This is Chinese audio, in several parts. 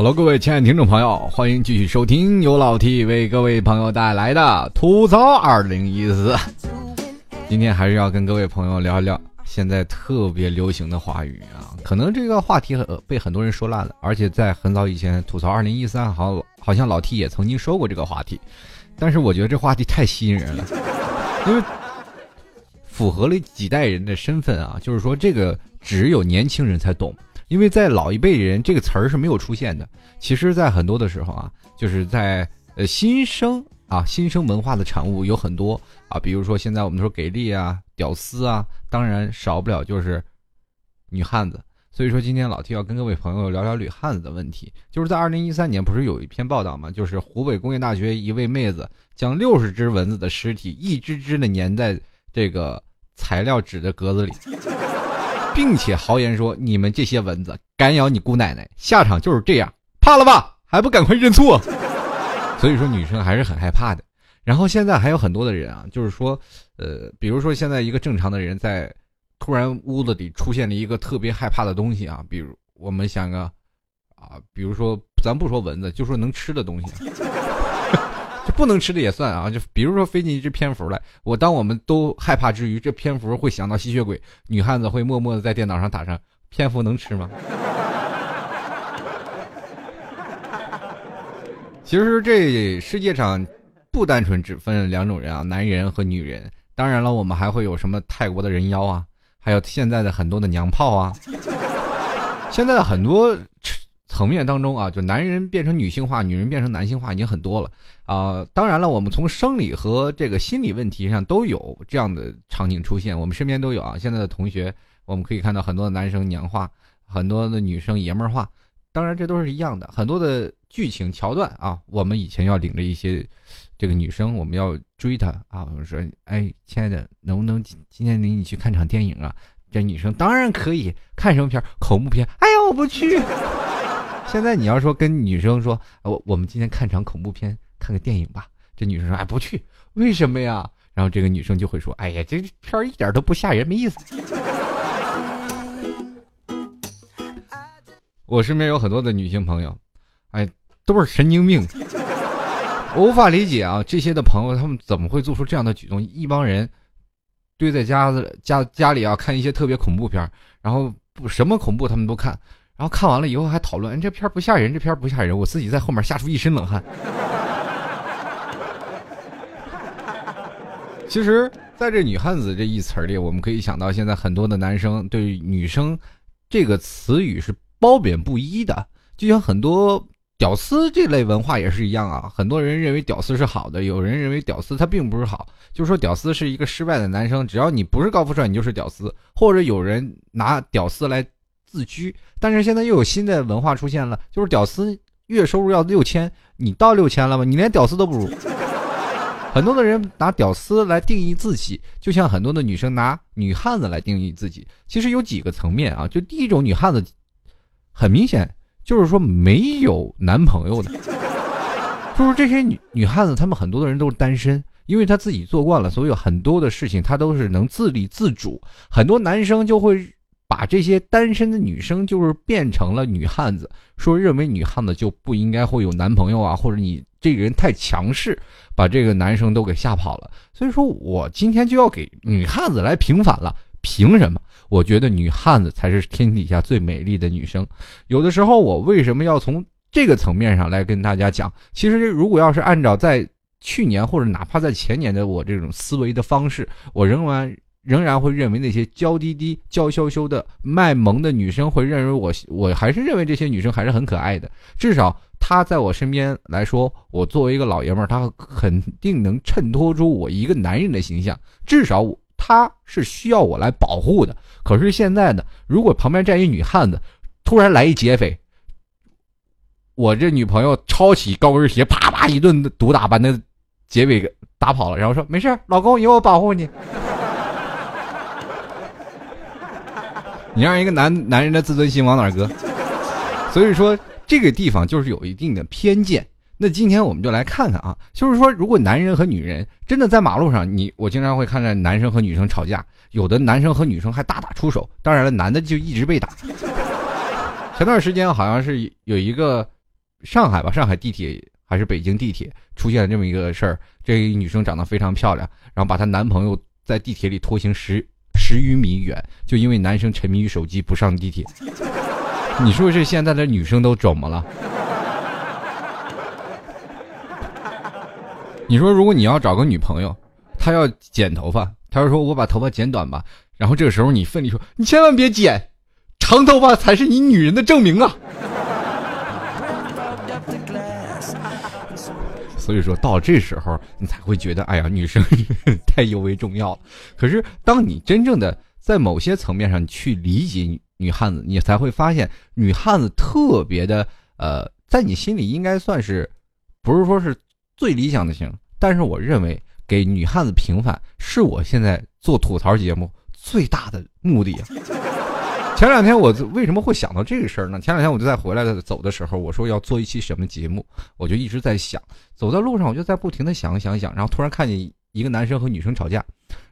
Hello，各位亲爱的听众朋友，欢迎继续收听由老 T 为各位朋友带来的吐槽二零一四。今天还是要跟各位朋友聊一聊现在特别流行的话语啊，可能这个话题很被很多人说烂了，而且在很早以前吐槽二零一三，好好像老 T 也曾经说过这个话题，但是我觉得这话题太吸引人了，因为符合了几代人的身份啊，就是说这个只有年轻人才懂。因为在老一辈人这个词儿是没有出现的，其实，在很多的时候啊，就是在呃新生啊新生文化的产物有很多啊，比如说现在我们说给力啊、屌丝啊，当然少不了就是女汉子。所以说今天老 T 要跟各位朋友聊聊女汉子的问题。就是在二零一三年，不是有一篇报道吗？就是湖北工业大学一位妹子将六十只蚊子的尸体一只只的粘在这个材料纸的格子里。并且豪言说：“你们这些蚊子敢咬你姑奶奶，下场就是这样，怕了吧？还不赶快认错！” 所以说，女生还是很害怕的。然后现在还有很多的人啊，就是说，呃，比如说现在一个正常的人在突然屋子里出现了一个特别害怕的东西啊，比如我们想个啊，比如说咱不说蚊子，就说能吃的东西。不能吃的也算啊，就比如说飞进一只蝙蝠来，我当我们都害怕之余，这蝙蝠会想到吸血鬼，女汉子会默默的在电脑上打上蝙蝠能吃吗？其实这世界上不单纯只分两种人啊，男人和女人。当然了，我们还会有什么泰国的人妖啊，还有现在的很多的娘炮啊，现在的很多。层面当中啊，就男人变成女性化，女人变成男性化已经很多了啊。当然了，我们从生理和这个心理问题上都有这样的场景出现，我们身边都有啊。现在的同学，我们可以看到很多的男生娘化，很多的女生爷们儿化。当然，这都是一样的，很多的剧情桥段啊。我们以前要领着一些这个女生，我们要追她啊，我们说：“哎，亲爱的，能不能今天领你去看场电影啊？”这女生当然可以，看什么片儿？恐怖片？哎呀，我不去。现在你要说跟女生说，我我们今天看场恐怖片，看个电影吧。这女生说，哎，不去，为什么呀？然后这个女生就会说，哎呀，这片一点都不吓人，没意思。我身边有很多的女性朋友，哎，都是神经病，我无法理解啊，这些的朋友他们怎么会做出这样的举动？一帮人堆在家子家家里啊，看一些特别恐怖片，然后不什么恐怖他们都看。然后看完了以后还讨论，这片不吓人，这片不吓人，我自己在后面吓出一身冷汗。其实，在这“女汉子”这一词里，我们可以想到，现在很多的男生对女生这个词语是褒贬不一的。就像很多屌丝这类文化也是一样啊，很多人认为屌丝是好的，有人认为屌丝他并不是好，就是说屌丝是一个失败的男生，只要你不是高富帅，你就是屌丝，或者有人拿屌丝来。自居，但是现在又有新的文化出现了，就是屌丝月收入要六千，你到六千了吗？你连屌丝都不如。很多的人拿屌丝来定义自己，就像很多的女生拿女汉子来定义自己。其实有几个层面啊，就第一种女汉子，很明显就是说没有男朋友的，就是这些女女汉子，她们很多的人都是单身，因为她自己做惯了，所以很多的事情她都是能自立自主。很多男生就会。把这些单身的女生就是变成了女汉子，说认为女汉子就不应该会有男朋友啊，或者你这个人太强势，把这个男生都给吓跑了。所以说我今天就要给女汉子来平反了，凭什么？我觉得女汉子才是天底下最美丽的女生。有的时候我为什么要从这个层面上来跟大家讲？其实如果要是按照在去年或者哪怕在前年的我这种思维的方式，我仍然。仍然会认为那些娇滴滴、娇羞羞的卖萌的女生会认为我，我还是认为这些女生还是很可爱的。至少她在我身边来说，我作为一个老爷们儿，她肯定能衬托出我一个男人的形象。至少她是需要我来保护的。可是现在呢，如果旁边站一女汉子，突然来一劫匪，我这女朋友抄起高跟鞋，啪啪一顿毒打，把那劫匪给打跑了，然后说：“没事，老公有我保护你。”你让一个男男人的自尊心往哪儿搁？所以说这个地方就是有一定的偏见。那今天我们就来看看啊，就是说如果男人和女人真的在马路上，你我经常会看见男生和女生吵架，有的男生和女生还大打出手。当然了，男的就一直被打。前段时间好像是有一个上海吧，上海地铁还是北京地铁出现了这么一个事儿，这女生长得非常漂亮，然后把她男朋友在地铁里拖行十十余米远，就因为男生沉迷于手机不上地铁。你说这现在的女生都怎么了？你说如果你要找个女朋友，她要剪头发，她说我把头发剪短吧，然后这个时候你奋力说你千万别剪，长头发才是你女人的证明啊！所以说到这时候你才会觉得，哎呀，女生 太尤为重要了。可是当你真正的在某些层面上去理解女汉子，你才会发现女汉子特别的，呃，在你心里应该算是，不是说是最理想的型，但是我认为给女汉子平反是我现在做吐槽节目最大的目的。前两天我为什么会想到这个事儿呢？前两天我就在回来的走的时候，我说要做一期什么节目，我就一直在想。走在路上，我就在不停的想想想，然后突然看见一个男生和女生吵架，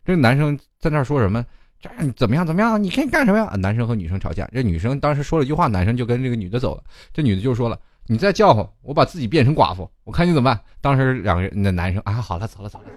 这个男生在那说什么？这怎么样？怎么样？你可以干什么呀？男生和女生吵架，这女生当时说了一句话，男生就跟这个女的走了。这女的就说了：“你再叫唤，我把自己变成寡妇，我看你怎么办。”当时两个人，那男生啊，好了，走了，走了。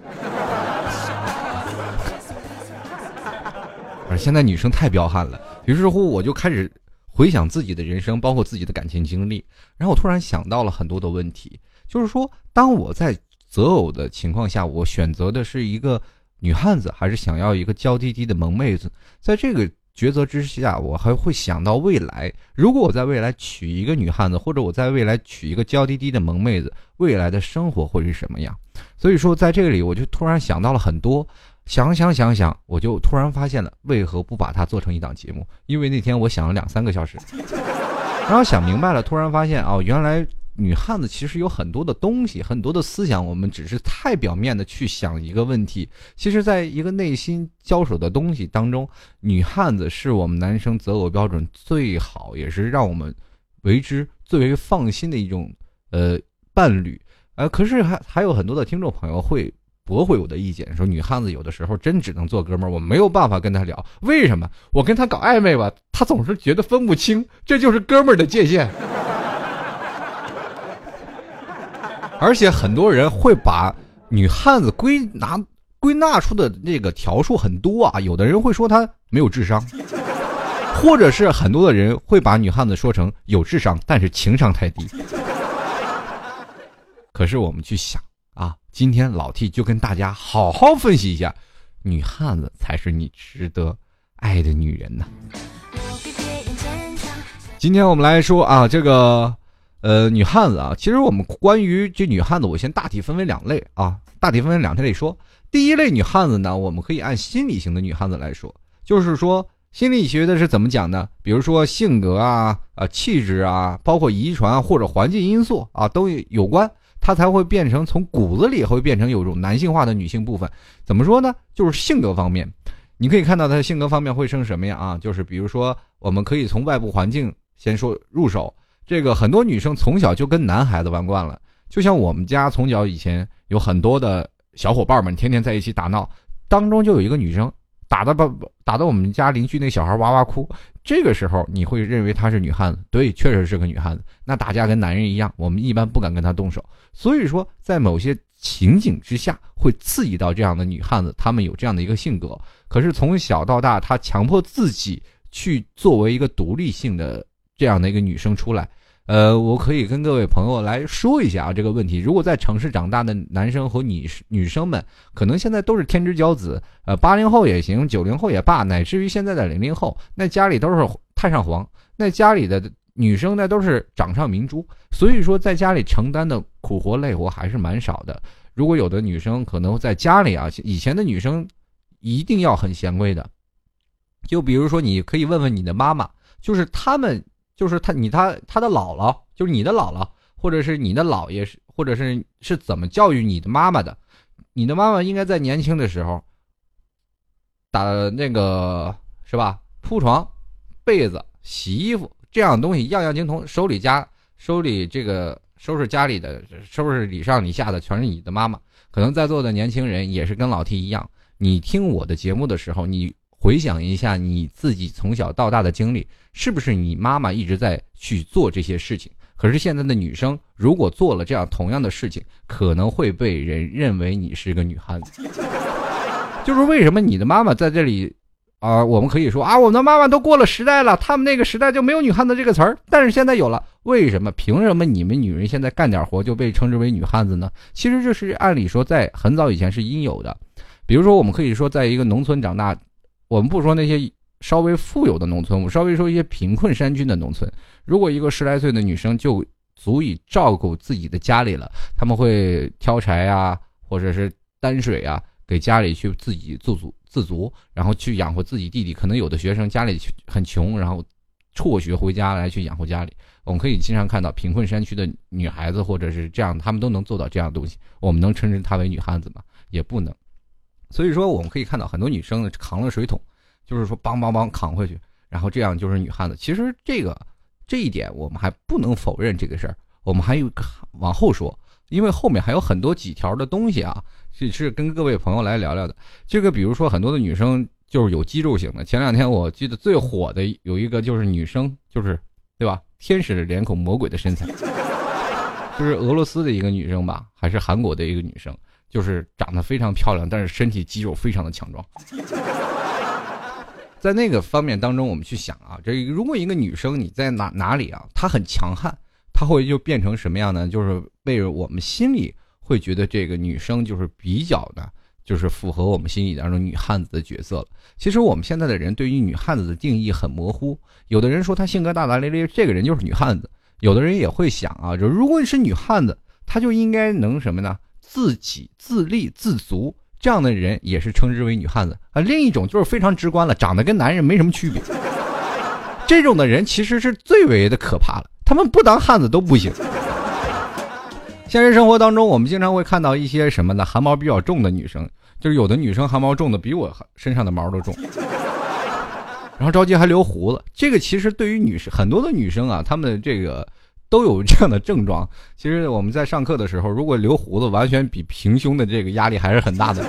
而现在女生太彪悍了，于是乎我就开始回想自己的人生，包括自己的感情经历，然后我突然想到了很多的问题，就是说，当我在择偶的情况下，我选择的是一个女汉子，还是想要一个娇滴滴的萌妹子？在这个抉择之下，我还会想到未来，如果我在未来娶一个女汉子，或者我在未来娶一个娇滴滴的萌妹子，未来的生活会是什么样？所以说，在这里我就突然想到了很多。想想想想，我就突然发现了，为何不把它做成一档节目？因为那天我想了两三个小时，然后想明白了，突然发现哦，原来女汉子其实有很多的东西，很多的思想，我们只是太表面的去想一个问题。其实，在一个内心交手的东西当中，女汉子是我们男生择偶标准最好，也是让我们为之最为放心的一种呃伴侣。呃，可是还还有很多的听众朋友会。驳回我的意见，说女汉子有的时候真只能做哥们儿，我没有办法跟她聊。为什么？我跟她搞暧昧吧，她总是觉得分不清，这就是哥们儿的界限。而且很多人会把女汉子归纳归纳出的那个条数很多啊，有的人会说她没有智商，或者是很多的人会把女汉子说成有智商，但是情商太低。可是我们去想。啊，今天老 T 就跟大家好好分析一下，女汉子才是你值得爱的女人呢。今天我们来说啊，这个呃女汉子啊，其实我们关于这女汉子，我先大体分为两类啊，大体分为两类说。第一类女汉子呢，我们可以按心理型的女汉子来说，就是说心理学的是怎么讲呢？比如说性格啊、啊气质啊，包括遗传或者环境因素啊，都有关。他才会变成从骨子里会变成有种男性化的女性部分，怎么说呢？就是性格方面，你可以看到他的性格方面会成什么样啊？就是比如说，我们可以从外部环境先说入手。这个很多女生从小就跟男孩子玩惯了，就像我们家从小以前有很多的小伙伴们天天在一起打闹，当中就有一个女生打的把打的我们家邻居那小孩哇哇哭。这个时候你会认为她是女汉子，对，确实是个女汉子。那打架跟男人一样，我们一般不敢跟她动手。所以说，在某些情景之下，会刺激到这样的女汉子，她们有这样的一个性格。可是从小到大，她强迫自己去作为一个独立性的这样的一个女生出来。呃，我可以跟各位朋友来说一下啊，这个问题。如果在城市长大的男生和女女生们，可能现在都是天之骄子，呃，八零后也行，九零后也罢，乃至于现在的零零后，那家里都是太上皇，那家里的女生那都是掌上明珠，所以说在家里承担的苦活累活还是蛮少的。如果有的女生可能在家里啊，以前的女生一定要很贤惠的，就比如说你可以问问你的妈妈，就是他们。就是他，你他他的姥姥，就是你的姥姥，或者是你的姥爷，是或者是是怎么教育你的妈妈的？你的妈妈应该在年轻的时候，打那个是吧？铺床、被子、洗衣服这样东西样样精通，手里家手里这个收拾家里的收拾礼上礼下的全是你的妈妈。可能在座的年轻人也是跟老 T 一样，你听我的节目的时候，你。回想一下你自己从小到大的经历，是不是你妈妈一直在去做这些事情？可是现在的女生如果做了这样同样的事情，可能会被人认为你是个女汉子。就是为什么你的妈妈在这里？啊，我们可以说啊，我们的妈妈都过了时代了，他们那个时代就没有女汉子这个词儿，但是现在有了。为什么？凭什么你们女人现在干点活就被称之为女汉子呢？其实这是按理说在很早以前是应有的。比如说，我们可以说，在一个农村长大，我们不说那些稍微富有的农村，我们稍微说一些贫困山区的农村，如果一个十来岁的女生就足以照顾自己的家里了，他们会挑柴啊，或者是担水啊，给家里去自己自足。自足，然后去养活自己弟弟。可能有的学生家里很穷，然后辍学回家来去养活家里。我们可以经常看到贫困山区的女孩子，或者是这样，他们都能做到这样的东西。我们能称之她为女汉子吗？也不能。所以说，我们可以看到很多女生扛了水桶，就是说梆梆梆扛回去，然后这样就是女汉子。其实这个这一点，我们还不能否认这个事儿。我们还有往后说，因为后面还有很多几条的东西啊。是是跟各位朋友来聊聊的，这个比如说很多的女生就是有肌肉型的。前两天我记得最火的有一个就是女生，就是对吧？天使的脸孔，魔鬼的身材，就是俄罗斯的一个女生吧，还是韩国的一个女生，就是长得非常漂亮，但是身体肌肉非常的强壮。在那个方面当中，我们去想啊，这如果一个女生你在哪哪里啊，她很强悍，她会就变成什么样呢？就是被我们心里。会觉得这个女生就是比较的，就是符合我们心里当中女汉子的角色了。其实我们现在的人对于女汉子的定义很模糊，有的人说她性格大大咧咧，这个人就是女汉子；有的人也会想啊，就如果你是女汉子，她就应该能什么呢？自己自立自足，这样的人也是称之为女汉子啊。另一种就是非常直观了，长得跟男人没什么区别，这种的人其实是最为的可怕了，他们不当汉子都不行。现实生活当中，我们经常会看到一些什么呢？汗毛比较重的女生，就是有的女生汗毛重的比我身上的毛都重，然后着急还留胡子。这个其实对于女生很多的女生啊，她们这个都有这样的症状。其实我们在上课的时候，如果留胡子，完全比平胸的这个压力还是很大的。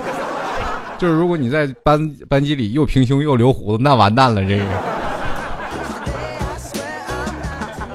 就是如果你在班班级里又平胸又留胡子，那完蛋了，这个。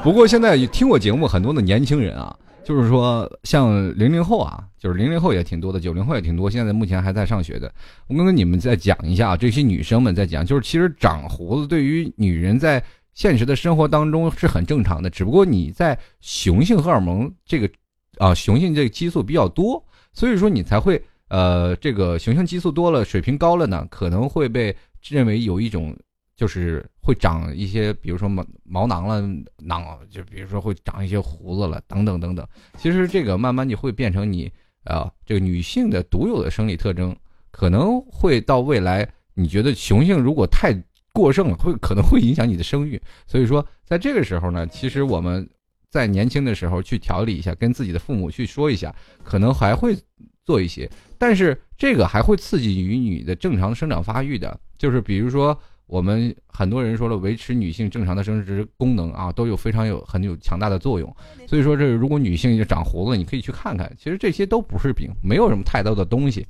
不过现在听我节目很多的年轻人啊。就是说，像零零后啊，就是零零后也挺多的，九零后也挺多。现在目前还在上学的，我跟你们再讲一下啊，这些女生们在讲，就是其实长胡子对于女人在现实的生活当中是很正常的，只不过你在雄性荷尔蒙这个啊，雄性这个激素比较多，所以说你才会呃，这个雄性激素多了，水平高了呢，可能会被认为有一种。就是会长一些，比如说毛毛囊了，囊就比如说会长一些胡子了，等等等等。其实这个慢慢就会变成你啊，这个女性的独有的生理特征，可能会到未来，你觉得雄性如果太过剩了，会可能会影响你的生育。所以说，在这个时候呢，其实我们在年轻的时候去调理一下，跟自己的父母去说一下，可能还会做一些。但是这个还会刺激于你的正常生长发育的，就是比如说。我们很多人说了，维持女性正常的生殖功能啊，都有非常有很有强大的作用。所以说，这如果女性就长胡子，你可以去看看。其实这些都不是病，没有什么太多的东西，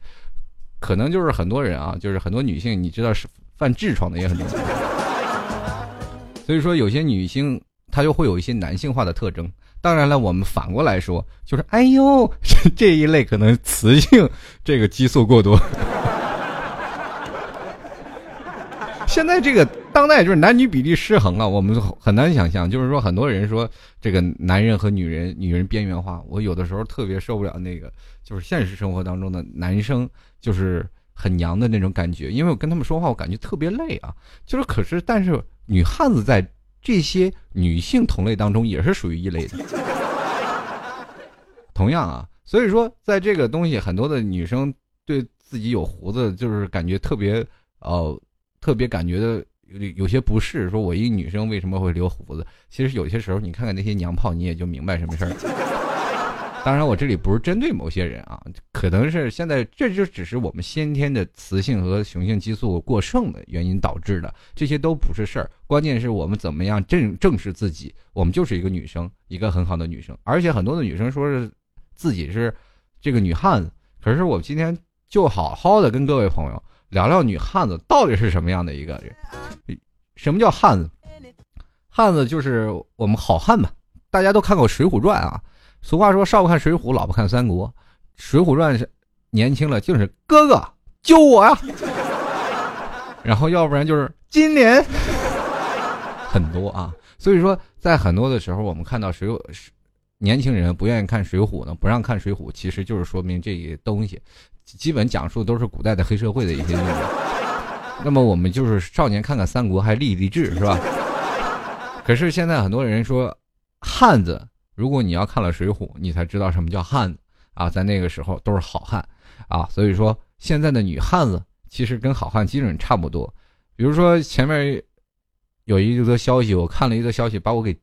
可能就是很多人啊，就是很多女性，你知道是犯痔疮的也很多。所以说，有些女性她就会有一些男性化的特征。当然了，我们反过来说，就是哎呦，这一类可能雌性这个激素过多。现在这个当代就是男女比例失衡了，我们很难想象。就是说，很多人说这个男人和女人、女人边缘化，我有的时候特别受不了那个，就是现实生活当中的男生就是很娘的那种感觉。因为我跟他们说话，我感觉特别累啊。就是可是，但是女汉子在这些女性同类当中也是属于一类的。同样啊，所以说在这个东西，很多的女生对自己有胡子，就是感觉特别呃。特别感觉的有有些不适，说我一个女生为什么会留胡子？其实有些时候你看看那些娘炮，你也就明白什么事儿。当然，我这里不是针对某些人啊，可能是现在这就只是我们先天的雌性和雄性激素过剩的原因导致的，这些都不是事儿。关键是我们怎么样正正视自己，我们就是一个女生，一个很好的女生。而且很多的女生说是自己是这个女汉子，可是我今天就好好的跟各位朋友。聊聊女汉子到底是什么样的一个人？什么叫汉子？汉子就是我们好汉嘛，大家都看过《水浒传》啊。俗话说，少不看《水浒，老不看《三国》。《水浒传》是年轻了，就是哥哥救我呀。然后要不然就是金莲，很多啊。所以说，在很多的时候，我们看到水浒，年轻人不愿意看《水浒呢，不让看《水浒》，其实就是说明这些东西基本讲述都是古代的黑社会的一些内容。那么我们就是少年看看《三国》，还励励志，是吧？可是现在很多人说，汉子，如果你要看了《水浒》，你才知道什么叫汉子啊！在那个时候都是好汉啊，所以说现在的女汉子其实跟好汉基本差不多。比如说前面有一则消息，我看了一则消息，把我给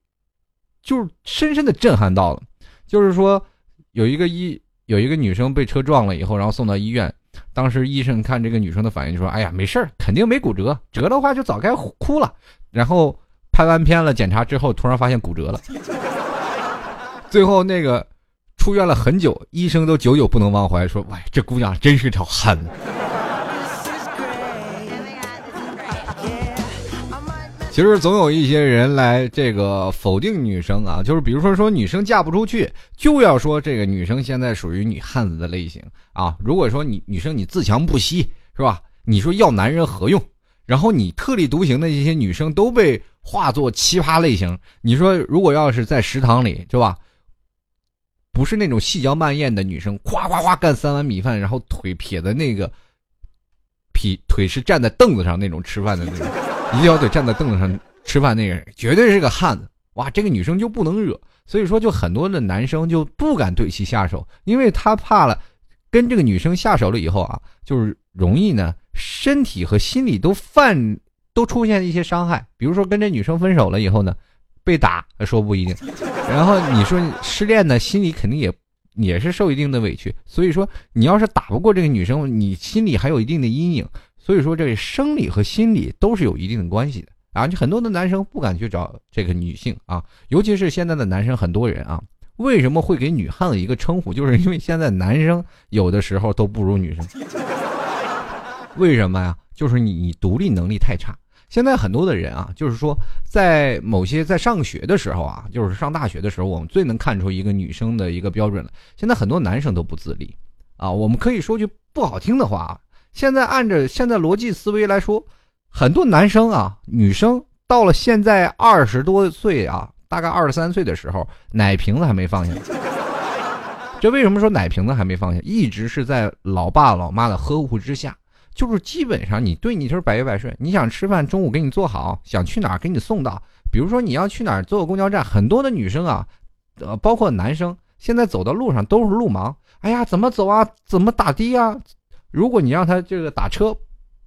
就是深深的震撼到了。就是说有一个医有一个女生被车撞了以后，然后送到医院，当时医生看这个女生的反应就说：“哎呀，没事儿，肯定没骨折，折的话就早该哭了。”然后。拍完片了，检查之后突然发现骨折了，最后那个出院了很久，医生都久久不能忘怀，说：“喂，这姑娘真是条汉子。” 其实总有一些人来这个否定女生啊，就是比如说说女生嫁不出去，就要说这个女生现在属于女汉子的类型啊。如果说你女生你自强不息是吧？你说要男人何用？然后你特立独行的这些女生都被化作奇葩类型。你说，如果要是在食堂里，是吧？不是那种细嚼慢咽的女生，夸夸夸干三碗米饭，然后腿撇在那个，劈腿是站在凳子上那种吃饭的那种，一条腿站在凳子上吃饭那个人，绝对是个汉子。哇，这个女生就不能惹。所以说，就很多的男生就不敢对其下手，因为他怕了，跟这个女生下手了以后啊，就是容易呢。身体和心理都犯都出现一些伤害，比如说跟这女生分手了以后呢，被打说不一定。然后你说失恋呢，心里肯定也也是受一定的委屈。所以说你要是打不过这个女生，你心里还有一定的阴影。所以说这生理和心理都是有一定的关系的啊。就很多的男生不敢去找这个女性啊，尤其是现在的男生，很多人啊，为什么会给女汉子一个称呼？就是因为现在男生有的时候都不如女生。为什么呀？就是你你独立能力太差。现在很多的人啊，就是说在某些在上学的时候啊，就是上大学的时候，我们最能看出一个女生的一个标准了。现在很多男生都不自立啊。我们可以说句不好听的话啊，现在按着现在逻辑思维来说，很多男生啊，女生到了现在二十多岁啊，大概二十三岁的时候，奶瓶子还没放下。这为什么说奶瓶子还没放下？一直是在老爸老妈的呵护之下。就是基本上你对你就是百依百顺，你想吃饭中午给你做好，想去哪儿给你送到。比如说你要去哪儿坐公交站，很多的女生啊，呃，包括男生，现在走到路上都是路盲。哎呀，怎么走啊？怎么打的啊？如果你让他这个打车，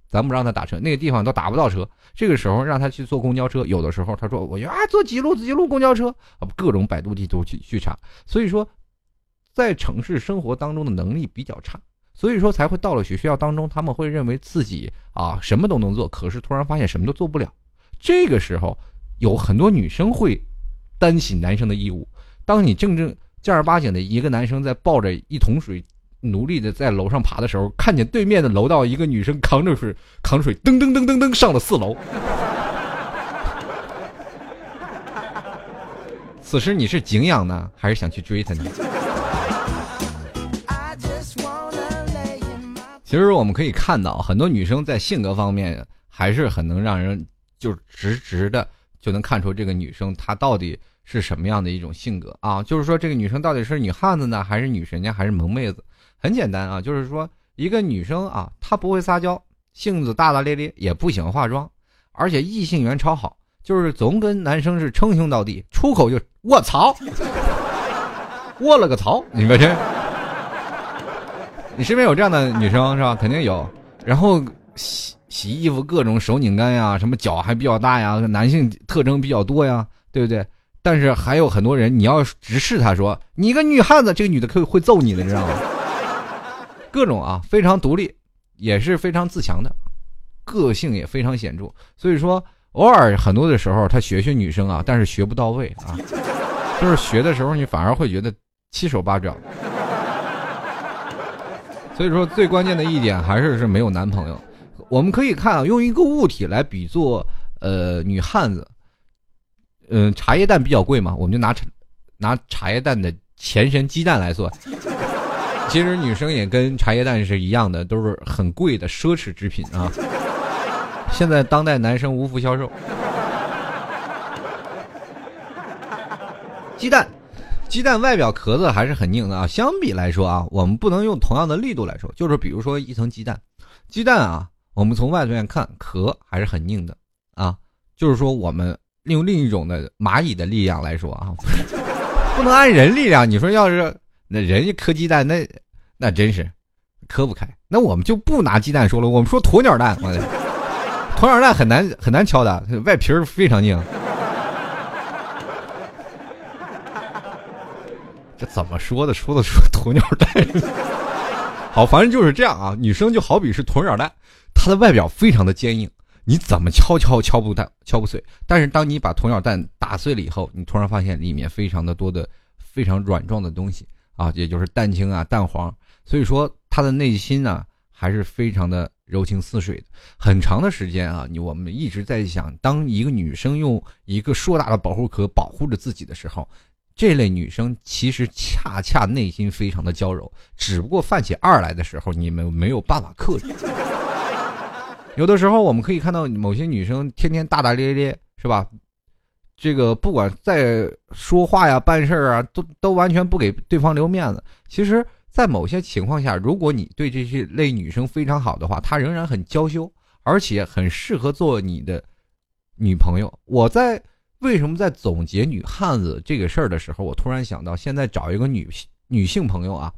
咱不让他打车，那个地方都打不到车。这个时候让他去坐公交车，有的时候他说我啊坐几路几路公交车啊，各种百度地图去去查。所以说，在城市生活当中的能力比较差。所以说才会到了学校当中，他们会认为自己啊什么都能做，可是突然发现什么都做不了。这个时候，有很多女生会担起男生的义务。当你正正正儿八经的一个男生在抱着一桶水，努力的在楼上爬的时候，看见对面的楼道一个女生扛着水扛水，噔噔噔噔噔上了四楼。此时你是敬仰呢，还是想去追她呢？其实我们可以看到，很多女生在性格方面还是很能让人就直直的就能看出这个女生她到底是什么样的一种性格啊。就是说，这个女生到底是女汉子呢，还是女神呢，还是萌妹子？很简单啊，就是说，一个女生啊，她不会撒娇，性子大大咧咧，也不喜欢化妆，而且异性缘超好，就是总跟男生是称兄道弟，出口就卧槽，卧 了个槽，你们这。你身边有这样的女生是吧？肯定有。然后洗洗衣服各种手拧干呀，什么脚还比较大呀，男性特征比较多呀，对不对？但是还有很多人，你要直视他说你一个女汉子，这个女的可会揍你的，你知道吗？各种啊，非常独立，也是非常自强的，个性也非常显著。所以说，偶尔很多的时候，他学学女生啊，但是学不到位啊，就是学的时候你反而会觉得七手八脚。所以说，最关键的一点还是是没有男朋友。我们可以看啊，用一个物体来比作呃女汉子，嗯，茶叶蛋比较贵嘛，我们就拿茶拿茶叶蛋的前身鸡蛋来做。其实女生也跟茶叶蛋是一样的，都是很贵的奢侈之品啊。现在当代男生无福消受。鸡蛋，鸡蛋外表壳子还是很硬的啊。相比来说啊，我们不能用同样的力度来说，就是比如说一层鸡蛋，鸡蛋啊，我们从外面看壳还是很硬的啊。就是说我们用另一种的蚂蚁的力量来说啊，不能按人力量。你说要是那人家磕鸡蛋，那那真是磕不开。那我们就不拿鸡蛋说了，我们说鸵鸟蛋，鸵鸟蛋很难很难敲的，外皮儿非常硬。这怎么说的？说的说鸵鸟蛋。好，反正就是这样啊。女生就好比是鸵鸟蛋，它的外表非常的坚硬，你怎么敲敲敲不蛋敲不碎。但是当你把鸵鸟蛋打碎了以后，你突然发现里面非常的多的非常软状的东西啊，也就是蛋清啊、蛋黄。所以说她的内心呢，还是非常的。柔情似水的，很长的时间啊，你我们一直在想，当一个女生用一个硕大的保护壳保护着自己的时候，这类女生其实恰恰内心非常的娇柔，只不过犯起二来的时候，你们没有办法克制。有的时候我们可以看到某些女生天天大大咧咧，是吧？这个不管在说话呀、办事啊，都都完全不给对方留面子。其实。在某些情况下，如果你对这些类女生非常好的话，她仍然很娇羞，而且很适合做你的女朋友。我在为什么在总结女汉子这个事儿的时候，我突然想到，现在找一个女女性朋友啊，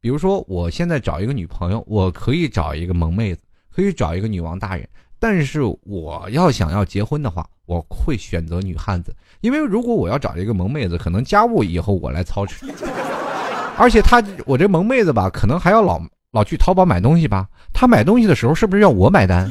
比如说我现在找一个女朋友，我可以找一个萌妹子，可以找一个女王大人，但是我要想要结婚的话，我会选择女汉子，因为如果我要找一个萌妹子，可能家务以后我来操持。而且她，我这萌妹子吧，可能还要老老去淘宝买东西吧。她买东西的时候，是不是要我买单？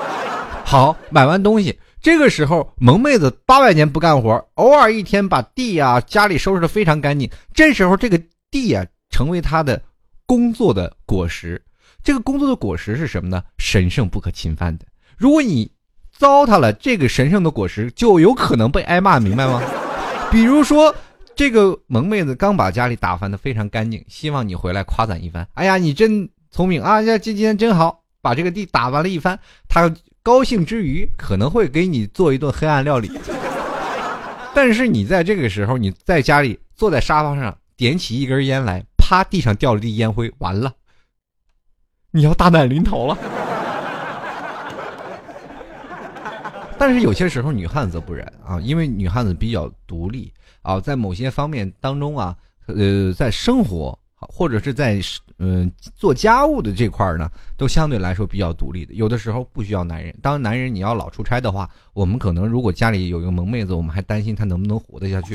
好，买完东西，这个时候萌妹子八百年不干活，偶尔一天把地呀、家里收拾的非常干净。这时候，这个地呀，成为她的工作的果实。这个工作的果实是什么呢？神圣不可侵犯的。如果你糟蹋了这个神圣的果实，就有可能被挨骂，明白吗？比如说。这个萌妹子刚把家里打翻的非常干净，希望你回来夸赞一番。哎呀，你真聪明啊！呀，今天真好，把这个地打完了一番。她高兴之余，可能会给你做一顿黑暗料理。但是你在这个时候，你在家里坐在沙发上，点起一根烟来，啪，地上掉了地烟灰，完了，你要大难临头了。但是有些时候，女汉子不然啊，因为女汉子比较独立。啊，在某些方面当中啊，呃，在生活或者是在嗯做家务的这块儿呢，都相对来说比较独立的。有的时候不需要男人。当男人你要老出差的话，我们可能如果家里有一个萌妹子，我们还担心她能不能活得下去，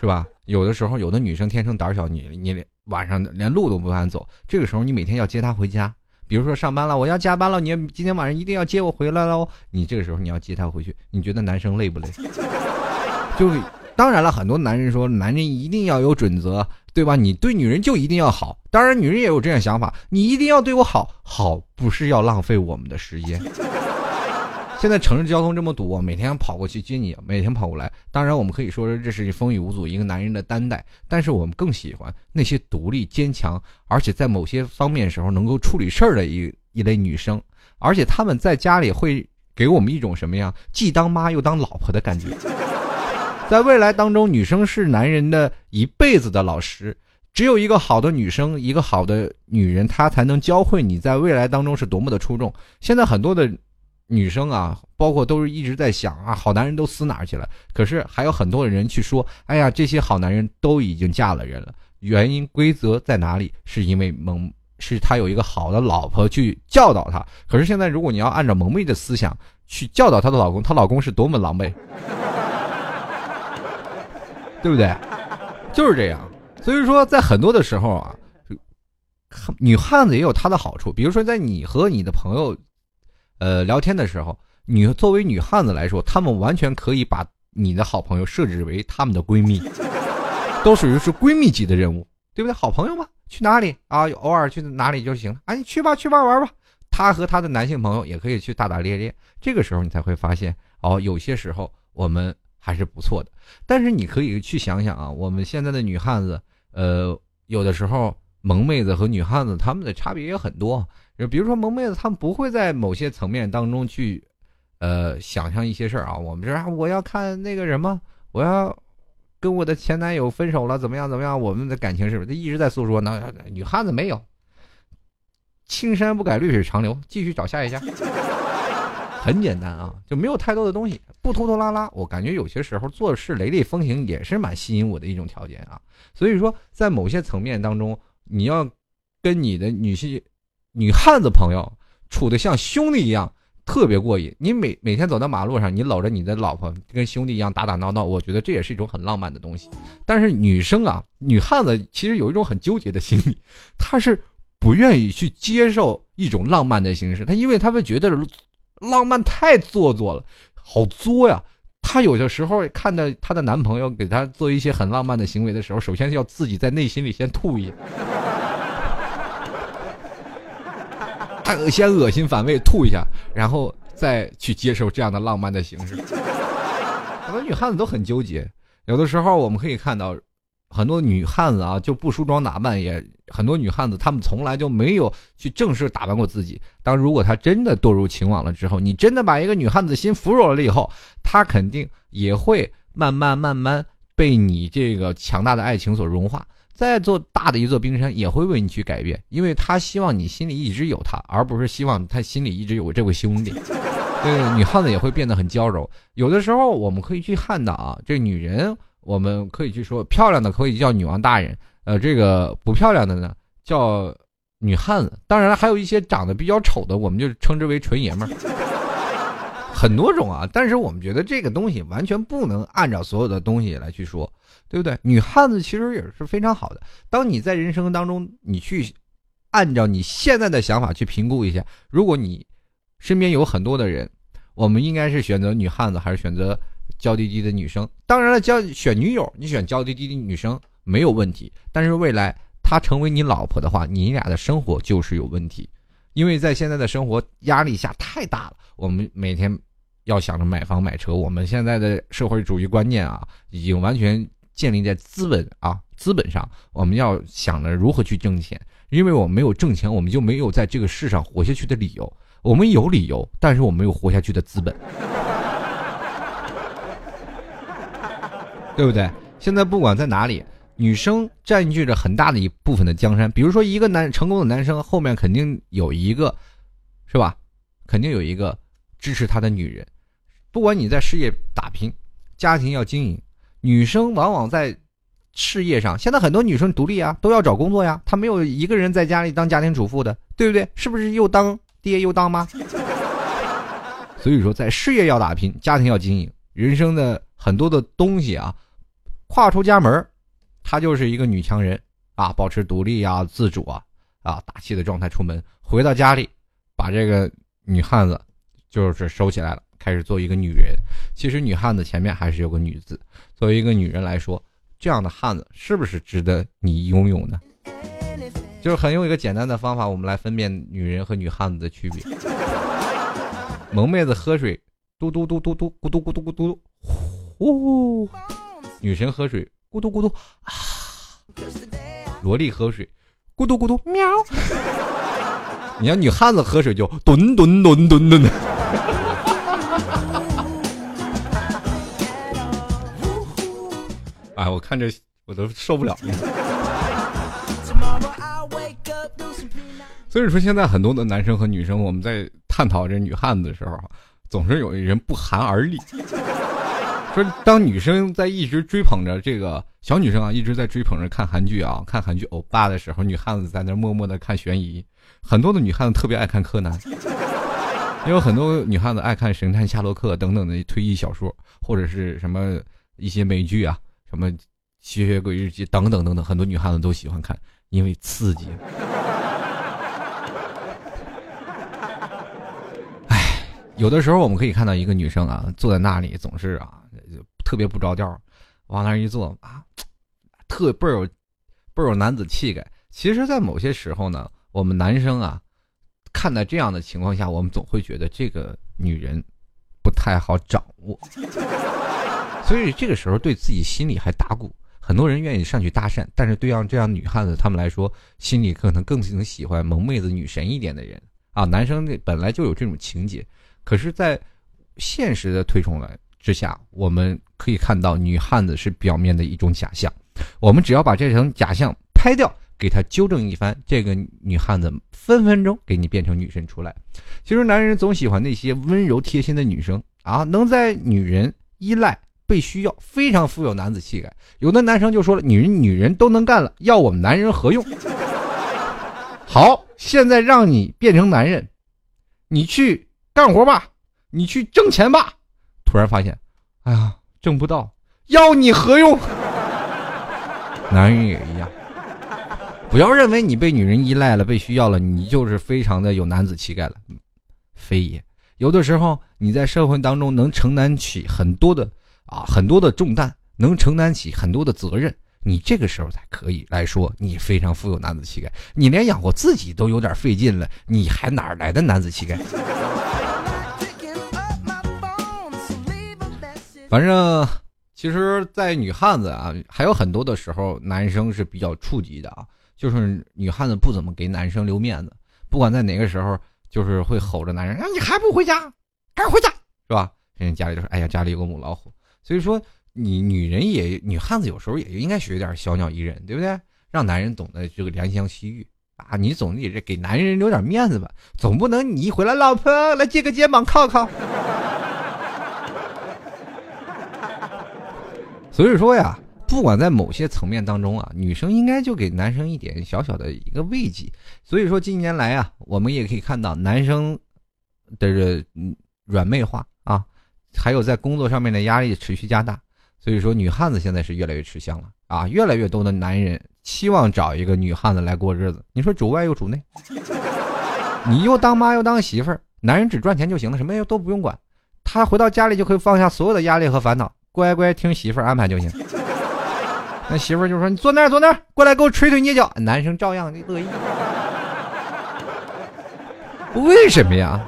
是吧？有的时候，有的女生天生胆小，你你连晚上连路都不敢走，这个时候你每天要接她回家，比如说上班了，我要加班了，你今天晚上一定要接我回来喽。你这个时候你要接她回去，你觉得男生累不累？就当然了，很多男人说男人一定要有准则，对吧？你对女人就一定要好。当然，女人也有这样想法，你一定要对我好，好不是要浪费我们的时间。现在城市交通这么堵，每天跑过去接你，每天跑过来。当然，我们可以说这是风雨无阻一个男人的担待，但是我们更喜欢那些独立坚强，而且在某些方面时候能够处理事儿的一一类女生。而且他们在家里会给我们一种什么样，既当妈又当老婆的感觉。在未来当中，女生是男人的一辈子的老师。只有一个好的女生，一个好的女人，她才能教会你在未来当中是多么的出众。现在很多的女生啊，包括都是一直在想啊，好男人都死哪儿去了？可是还有很多的人去说，哎呀，这些好男人都已经嫁了人了。原因规则在哪里？是因为蒙是他有一个好的老婆去教导他。可是现在，如果你要按照蒙昧的思想去教导她的老公，她老公是多么狼狈。对不对？就是这样。所以说，在很多的时候啊，女汉子也有她的好处。比如说，在你和你的朋友，呃，聊天的时候，女作为女汉子来说，她们完全可以把你的好朋友设置为她们的闺蜜，都属于是闺蜜级的任务，对不对？好朋友嘛，去哪里啊？偶尔去哪里就行了。啊，你去吧，去吧玩吧。她和她的男性朋友也可以去大大咧咧。这个时候，你才会发现，哦，有些时候我们。还是不错的。但是你可以去想想啊，我们现在的女汉子，呃，有的时候萌妹子和女汉子她们的差别也很多。比如说萌妹子，她们不会在某些层面当中去，呃，想象一些事儿啊。我们这啊，我要看那个什么，我要跟我的前男友分手了，怎么样怎么样？我们的感情是不是？她一直在诉说呢。女汉子没有，青山不改，绿水长流，继续找下一家。很简单啊，就没有太多的东西，不拖拖拉拉。我感觉有些时候做事雷厉风行也是蛮吸引我的一种条件啊。所以说，在某些层面当中，你要跟你的女性、女汉子朋友处的像兄弟一样，特别过瘾。你每每天走到马路上，你搂着你的老婆，跟兄弟一样打打闹闹，我觉得这也是一种很浪漫的东西。但是女生啊，女汉子其实有一种很纠结的心理，她是不愿意去接受一种浪漫的形式，她因为她们觉得。浪漫太做作了，好作呀！她有的时候看到她的男朋友给她做一些很浪漫的行为的时候，首先要自己在内心里先吐一下，先恶心反胃吐一下，然后再去接受这样的浪漫的形式。很多女汉子都很纠结，有的时候我们可以看到。很多女汉子啊，就不梳妆打扮，也很多女汉子，她们从来就没有去正式打扮过自己。当如果她真的堕入情网了之后，你真的把一个女汉子心俘虏了以后，她肯定也会慢慢慢慢被你这个强大的爱情所融化。再做大的一座冰山，也会为你去改变，因为她希望你心里一直有她，而不是希望她心里一直有这位兄弟。对，女汉子也会变得很娇柔。有的时候我们可以去看到啊，这女人。我们可以去说，漂亮的可以叫女王大人，呃，这个不漂亮的呢叫女汉子。当然，还有一些长得比较丑的，我们就称之为纯爷们儿。很多种啊，但是我们觉得这个东西完全不能按照所有的东西来去说，对不对？女汉子其实也是非常好的。当你在人生当中，你去按照你现在的想法去评估一下，如果你身边有很多的人，我们应该是选择女汉子还是选择？娇滴滴的女生，当然了，交选女友，你选娇滴滴的女生没有问题。但是未来她成为你老婆的话，你俩的生活就是有问题，因为在现在的生活压力下太大了。我们每天要想着买房买车，我们现在的社会主义观念啊，已经完全建立在资本啊资本上。我们要想着如何去挣钱，因为我们没有挣钱，我们就没有在这个世上活下去的理由。我们有理由，但是我们没有活下去的资本。对不对？现在不管在哪里，女生占据着很大的一部分的江山。比如说，一个男成功的男生后面肯定有一个，是吧？肯定有一个支持他的女人。不管你在事业打拼，家庭要经营，女生往往在事业上，现在很多女生独立啊，都要找工作呀，她没有一个人在家里当家庭主妇的，对不对？是不是又当爹又当妈？所以说，在事业要打拼，家庭要经营，人生的很多的东西啊。跨出家门，她就是一个女强人啊，保持独立啊、自主啊、啊大气的状态出门，回到家里，把这个女汉子就是收起来了，开始做一个女人。其实女汉子前面还是有个女字。作为一个女人来说，这样的汉子是不是值得你拥有呢？就是很用一个简单的方法，我们来分辨女人和女汉子的区别。萌妹子喝水，嘟嘟嘟嘟嘟，咕嘟咕嘟咕嘟，呼。女神喝水，咕嘟咕嘟啊！萝莉喝水，咕嘟咕嘟喵！你要女汉子喝水就吨吨吨吨吨。哎，我看着我都受不了。所以说，现在很多的男生和女生，我们在探讨这女汉子的时候，总是有一人不寒而栗。说，当女生在一直追捧着这个小女生啊，一直在追捧着看韩剧啊，看韩剧欧巴的时候，女汉子在那默默的看悬疑。很多的女汉子特别爱看柯南，也有很多女汉子爱看神探夏洛克等等的推理小说，或者是什么一些美剧啊，什么吸血鬼日记等等等等，很多女汉子都喜欢看，因为刺激。哎，有的时候我们可以看到一个女生啊，坐在那里总是啊。就特别不着调，往那儿一坐啊，特倍儿有倍儿有男子气概。其实，在某些时候呢，我们男生啊，看待这样的情况下，我们总会觉得这个女人不太好掌握。所以这个时候对自己心里还打鼓，很多人愿意上去搭讪，但是对像这样女汉子他们来说，心里可能更喜欢萌妹子、女神一点的人啊。男生这本来就有这种情节，可是，在现实的推崇来之下，我们可以看到女汉子是表面的一种假象。我们只要把这层假象拍掉，给她纠正一番，这个女汉子分分钟给你变成女神出来。其实男人总喜欢那些温柔贴心的女生啊，能在女人依赖。被需要，非常富有男子气概。有的男生就说了：“女人女人都能干了，要我们男人何用？”好，现在让你变成男人，你去干活吧，你去挣钱吧。突然发现，哎呀，挣不到，要你何用？男人也一样，不要认为你被女人依赖了，被需要了，你就是非常的有男子气概了，非也。有的时候你在社会当中能承担起很多的。啊，很多的重担能承担起很多的责任，你这个时候才可以来说你非常富有男子气概。你连养活自己都有点费劲了，你还哪来的男子气概？反正，其实，在女汉子啊，还有很多的时候，男生是比较触及的啊，就是女汉子不怎么给男生留面子，不管在哪个时候，就是会吼着男人：“啊你还不回家？赶紧回家，是吧？”人家家里就说：“哎呀，家里有个母老虎。”所以说，你女人也女汉子有时候也应该学点小鸟依人，对不对？让男人懂得这个怜香惜玉啊！你总得给男人留点面子吧，总不能你一回来，老婆来借个肩膀靠靠。所以说呀，不管在某些层面当中啊，女生应该就给男生一点小小的一个慰藉。所以说，近年来啊，我们也可以看到男生的软妹化啊。还有在工作上面的压力持续加大，所以说女汉子现在是越来越吃香了啊！越来越多的男人期望找一个女汉子来过日子。你说主外又主内，你又当妈又当媳妇儿，男人只赚钱就行了，什么又都不用管，他回到家里就可以放下所有的压力和烦恼，乖乖听媳妇儿安排就行。那媳妇儿就说：“你坐那儿，坐那儿，过来给我捶腿捏脚。”男生照样乐意。为什么呀？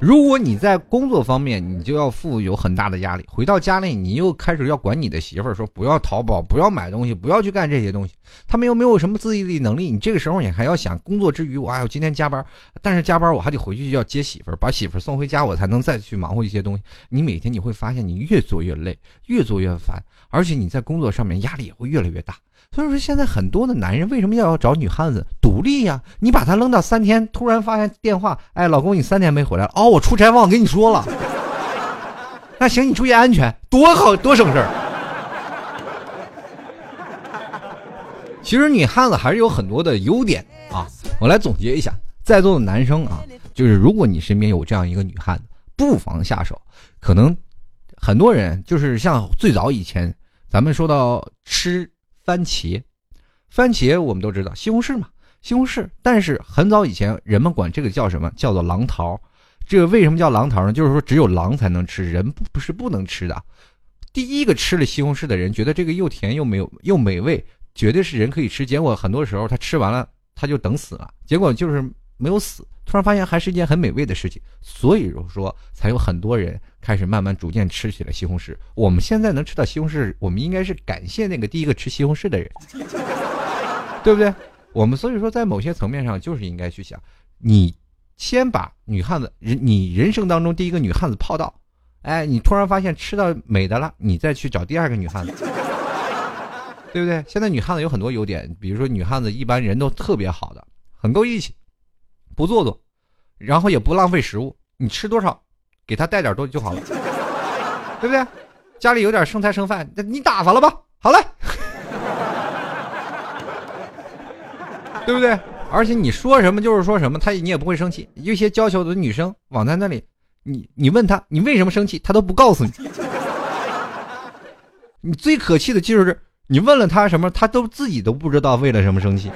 如果你在工作方面，你就要负有很大的压力。回到家里，你又开始要管你的媳妇儿，说不要淘宝，不要买东西，不要去干这些东西。他们又没有什么自愈力能力，你这个时候你还要想工作之余，我还要今天加班，但是加班我还得回去要接媳妇儿，把媳妇儿送回家，我才能再去忙活一些东西。你每天你会发现，你越做越累，越做越烦，而且你在工作上面压力也会越来越大。所以说，现在很多的男人为什么要找女汉子独立呀？你把他扔到三天，突然发现电话，哎，老公，你三天没回来了，哦，我出差忘跟你说了。那行，你注意安全，多好多省事儿。其实女汉子还是有很多的优点啊，我来总结一下，在座的男生啊，就是如果你身边有这样一个女汉子，不妨下手。可能很多人就是像最早以前，咱们说到吃。番茄，番茄我们都知道西红柿嘛，西红柿。但是很早以前，人们管这个叫什么？叫做狼桃。这个为什么叫狼桃呢？就是说只有狼才能吃，人不不是不能吃的。第一个吃了西红柿的人，觉得这个又甜又没有又美味，绝对是人可以吃。结果很多时候他吃完了，他就等死了。结果就是没有死。突然发现还是一件很美味的事情，所以说才有很多人开始慢慢逐渐吃起了西红柿。我们现在能吃到西红柿，我们应该是感谢那个第一个吃西红柿的人，对不对？我们所以说在某些层面上就是应该去想，你先把女汉子人，你人生当中第一个女汉子泡到，哎，你突然发现吃到美的了，你再去找第二个女汉子，对不对？现在女汉子有很多优点，比如说女汉子一般人都特别好的，很够义气。不做作，然后也不浪费食物，你吃多少，给他带点东西就好了，对不对？家里有点剩菜剩饭，你打发了吧，好嘞，对不对？而且你说什么就是说什么，他你也不会生气。有些娇羞的女生往在那里，你你问他你为什么生气，他都不告诉你。你最可气的就是你问了他什么，他都自己都不知道为了什么生气。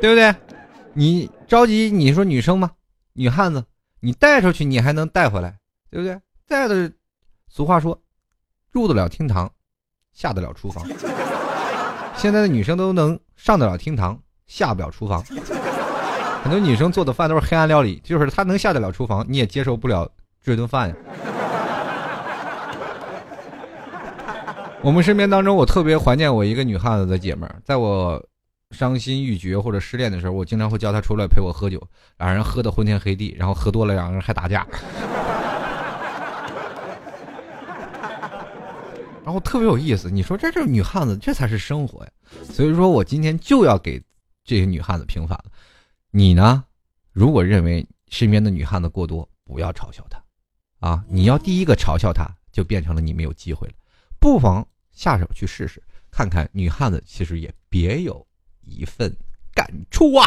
对不对？你着急，你说女生吗？女汉子，你带出去，你还能带回来，对不对？带的，俗话说，入得了厅堂，下得了厨房。现在的女生都能上得了厅堂，下不了厨房。很多女生做的饭都是黑暗料理，就是她能下得了厨房，你也接受不了这顿饭呀。我们身边当中，我特别怀念我一个女汉子的姐们儿，在我伤心欲绝或者失恋的时候，我经常会叫她出来陪我喝酒，两人喝的昏天黑地，然后喝多了，两个人还打架，然后特别有意思。你说这就是女汉子，这才是生活呀！所以说我今天就要给这些女汉子平反了。你呢？如果认为身边的女汉子过多，不要嘲笑她，啊，你要第一个嘲笑她，就变成了你没有机会了。不妨。下手去试试，看看女汉子其实也别有一份感触啊！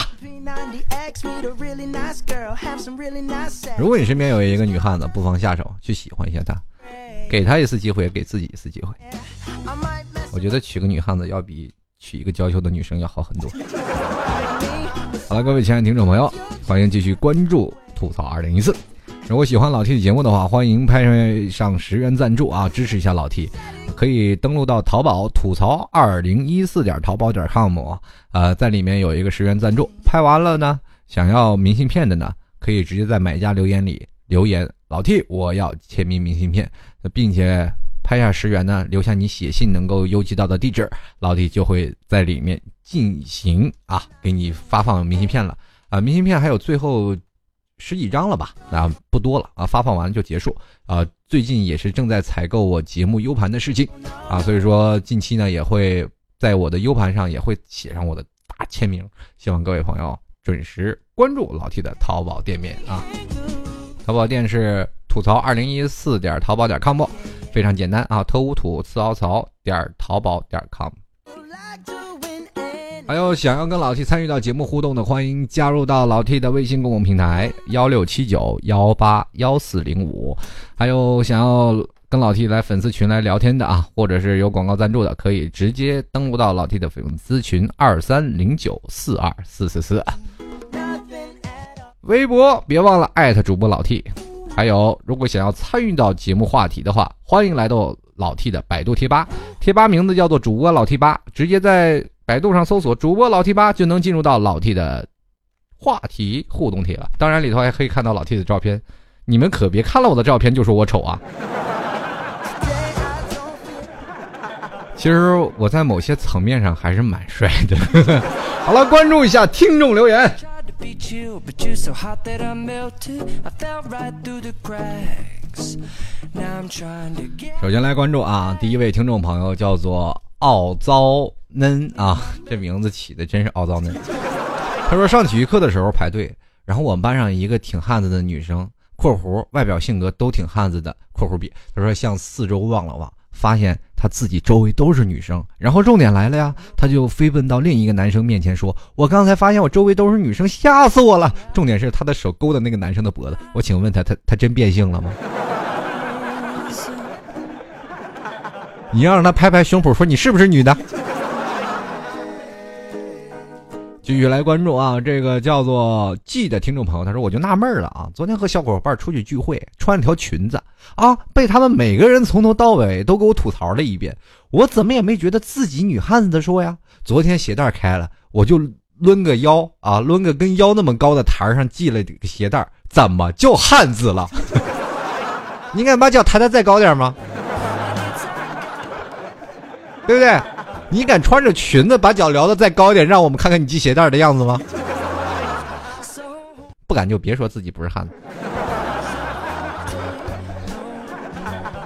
如果你身边有一个女汉子，不妨下手去喜欢一下她，给她一次机会，给自己一次机会。我觉得娶个女汉子要比娶一个娇羞的女生要好很多。好了，各位亲爱的听众朋友，欢迎继续关注吐槽二零一四。如果喜欢老 T 的节目的话，欢迎拍上十元赞助啊，支持一下老 T。可以登录到淘宝吐槽二零一四点淘宝点 com，呃，在里面有一个十元赞助。拍完了呢，想要明信片的呢，可以直接在买家留言里留言老 T，我要签名明信片，并且拍下十元呢，留下你写信能够邮寄到的地址，老 T 就会在里面进行啊，给你发放明信片了啊，明信片还有最后。十几张了吧，那不多了啊，发放完就结束啊。最近也是正在采购我节目 U 盘的事情啊，所以说近期呢也会在我的 U 盘上也会写上我的大签名，希望各位朋友准时关注老 T 的淘宝店面啊。淘宝店是吐槽二零一四点淘宝点 com，非常简单啊，特无土次凹槽点淘宝点 com。还有想要跟老 T 参与到节目互动的，欢迎加入到老 T 的微信公共平台幺六七九幺八幺四零五。还有想要跟老 T 来粉丝群来聊天的啊，或者是有广告赞助的，可以直接登录到老 T 的粉丝群二三零九四二四四四。微博别忘了艾特主播老 T。还有，如果想要参与到节目话题的话，欢迎来到老 T 的百度贴吧，贴吧名字叫做主播老 T 吧，直接在。百度上搜索主播老 T 八就能进入到老 T 的话题互动帖了。当然里头还可以看到老 T 的照片，你们可别看了我的照片就说我丑啊！其实我在某些层面上还是蛮帅的。好了，关注一下听众留言。首先来关注啊，第一位听众朋友叫做傲糟。嫩啊，这名字起的真是凹糟嫩。他说上体育课的时候排队，然后我们班上一个挺汉子的女生（括弧外表性格都挺汉子的）（括弧比）。他说向四周望了望，发现他自己周围都是女生。然后重点来了呀，他就飞奔到另一个男生面前说：“我刚才发现我周围都是女生，吓死我了。”重点是他的手勾的那个男生的脖子。我请问他，他他真变性了吗？你要让他拍拍胸脯说你是不是女的？继续来关注啊，这个叫做 G 的听众朋友，他说我就纳闷了啊，昨天和小伙伴出去聚会，穿了条裙子啊，被他们每个人从头到尾都给我吐槽了一遍，我怎么也没觉得自己女汉子的说呀。昨天鞋带开了，我就抡个腰啊，抡个跟腰那么高的台上系了个鞋带，怎么就汉子了？你敢把脚抬得再高点吗？对不对？你敢穿着裙子把脚撩得再高一点，让我们看看你系鞋带的样子吗？不敢就别说自己不是汉子。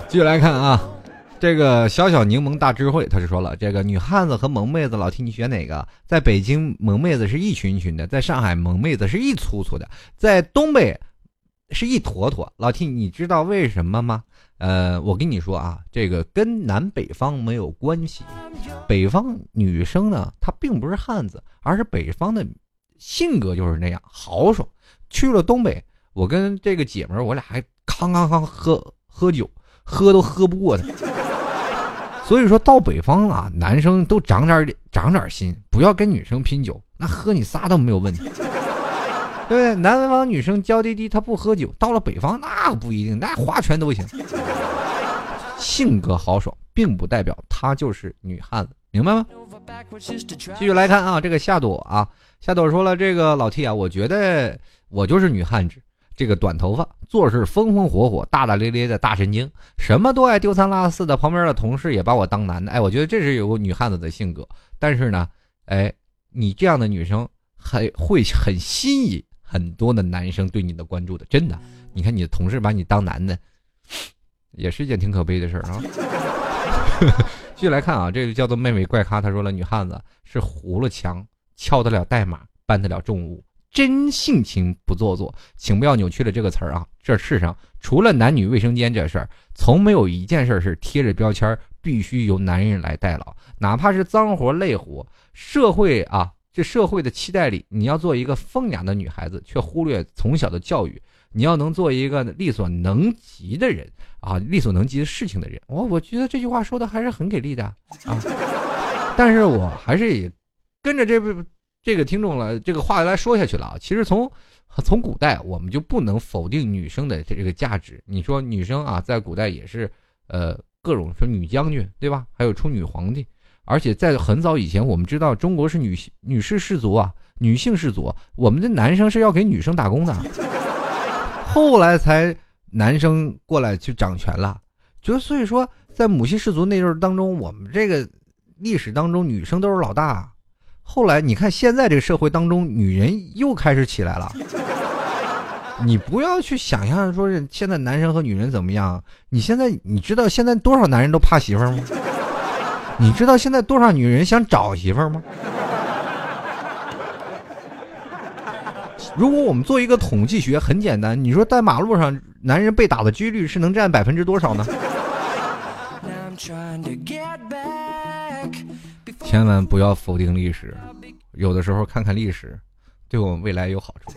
继续来看啊，这个小小柠檬大智慧，他就说了：这个女汉子和萌妹子，老提你选哪个？在北京，萌妹子是一群群的；在上海，萌妹子是一簇簇的；在东北，是一坨坨。老提，你知道为什么吗？呃，我跟你说啊，这个跟南北方没有关系。北方女生呢，她并不是汉子，而是北方的性格就是那样豪爽。去了东北，我跟这个姐们儿，我俩还康康康喝喝酒，喝都喝不过她。所以说到北方啊，男生都长点长点心，不要跟女生拼酒，那喝你仨都没有问题。对不对？南方女生娇滴滴，她不喝酒。到了北方，那不一定，那划拳都行。性格豪爽，并不代表她就是女汉子，明白吗？继续来看啊，这个夏朵啊，夏朵说了，这个老 T 啊，我觉得我就是女汉子，这个短头发，做事风风火火、大大咧咧的大神经，什么都爱丢三落四的。旁边的同事也把我当男的，哎，我觉得这是有个女汉子的性格。但是呢，哎，你这样的女生还会很吸引很多的男生对你的关注的，真的。你看你的同事把你当男的，也是一件挺可悲的事儿啊。继续来看啊，这个叫做妹妹怪咖，他说了，女汉子是葫芦墙，敲得了代码，搬得了重物。真性情不做作，请不要扭曲了这个词儿啊！这世上除了男女卫生间这事儿，从没有一件事是贴着标签必须由男人来代劳，哪怕是脏活累活。社会啊，这社会的期待里，你要做一个风雅的女孩子，却忽略从小的教育。你要能做一个力所能及的人啊，力所能及的事情的人。我我觉得这句话说的还是很给力的啊！但是我还是也跟着这位。这个听众了，这个话来说下去了啊。其实从从古代，我们就不能否定女生的这个价值。你说女生啊，在古代也是呃各种说女将军对吧？还有出女皇帝，而且在很早以前，我们知道中国是女女士氏族啊，女性氏族，我们的男生是要给女生打工的。后来才男生过来去掌权了，就所以说在母系氏族那阵儿当中，我们这个历史当中，女生都是老大。后来你看，现在这个社会当中，女人又开始起来了。你不要去想象说是现在男生和女人怎么样。你现在你知道现在多少男人都怕媳妇儿吗？你知道现在多少女人想找媳妇儿吗？如果我们做一个统计学，很简单，你说在马路上男人被打的几率是能占百分之多少呢？千万不要否定历史，有的时候看看历史，对我们未来有好处。